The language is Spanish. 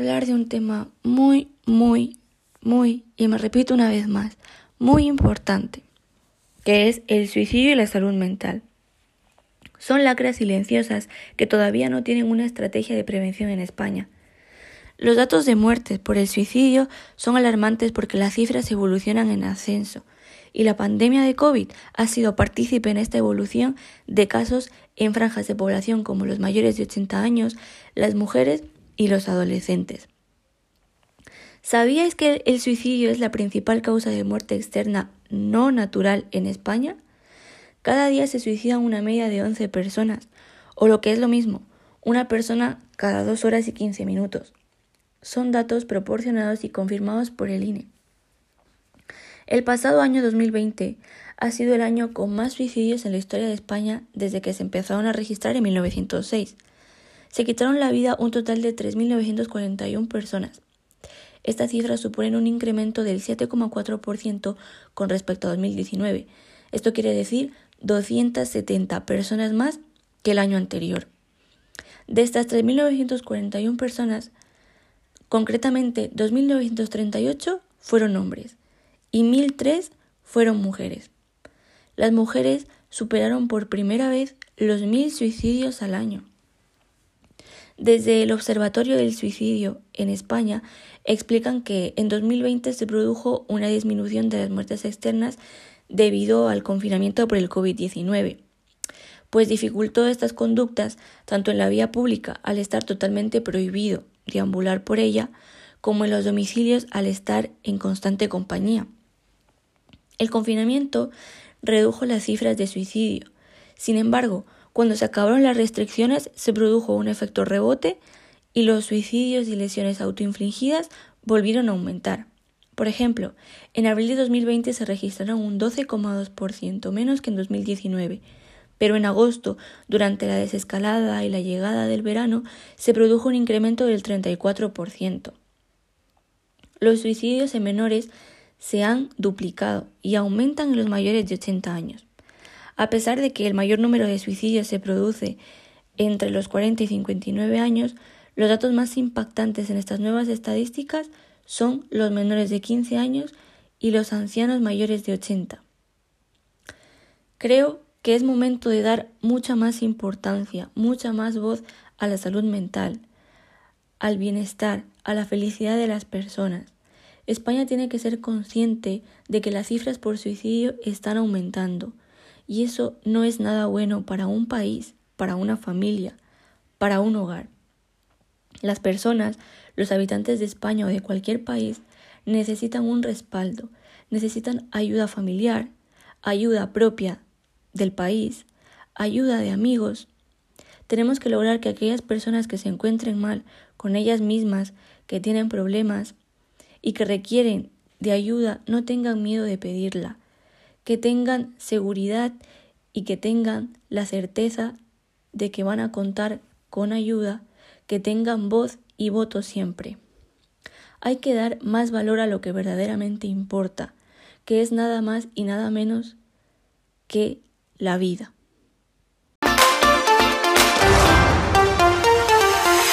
hablar de un tema muy, muy, muy, y me repito una vez más, muy importante, que es el suicidio y la salud mental. Son lacras silenciosas que todavía no tienen una estrategia de prevención en España. Los datos de muertes por el suicidio son alarmantes porque las cifras evolucionan en ascenso y la pandemia de COVID ha sido partícipe en esta evolución de casos en franjas de población como los mayores de 80 años, las mujeres y los adolescentes. ¿Sabíais que el suicidio es la principal causa de muerte externa no natural en España? Cada día se suicidan una media de 11 personas, o lo que es lo mismo, una persona cada dos horas y 15 minutos. Son datos proporcionados y confirmados por el INE. El pasado año 2020 ha sido el año con más suicidios en la historia de España desde que se empezaron a registrar en 1906. Se quitaron la vida un total de 3.941 personas. Estas cifras suponen un incremento del 7,4% con respecto a 2019. Esto quiere decir 270 personas más que el año anterior. De estas 3.941 personas, concretamente 2.938 fueron hombres y 1003 fueron mujeres. Las mujeres superaron por primera vez los mil suicidios al año. Desde el Observatorio del Suicidio en España explican que en 2020 se produjo una disminución de las muertes externas debido al confinamiento por el COVID-19, pues dificultó estas conductas tanto en la vía pública al estar totalmente prohibido deambular por ella, como en los domicilios al estar en constante compañía. El confinamiento redujo las cifras de suicidio. Sin embargo, cuando se acabaron las restricciones se produjo un efecto rebote y los suicidios y lesiones autoinfligidas volvieron a aumentar. Por ejemplo, en abril de 2020 se registraron un 12,2% menos que en 2019, pero en agosto, durante la desescalada y la llegada del verano, se produjo un incremento del 34%. Los suicidios en menores se han duplicado y aumentan en los mayores de 80 años. A pesar de que el mayor número de suicidios se produce entre los 40 y 59 años, los datos más impactantes en estas nuevas estadísticas son los menores de 15 años y los ancianos mayores de 80. Creo que es momento de dar mucha más importancia, mucha más voz a la salud mental, al bienestar, a la felicidad de las personas. España tiene que ser consciente de que las cifras por suicidio están aumentando y eso no es nada bueno para un país, para una familia, para un hogar. Las personas, los habitantes de España o de cualquier país, necesitan un respaldo, necesitan ayuda familiar, ayuda propia del país, ayuda de amigos. Tenemos que lograr que aquellas personas que se encuentren mal con ellas mismas, que tienen problemas, y que requieren de ayuda no tengan miedo de pedirla, que tengan seguridad y que tengan la certeza de que van a contar con ayuda, que tengan voz y voto siempre. Hay que dar más valor a lo que verdaderamente importa, que es nada más y nada menos que la vida.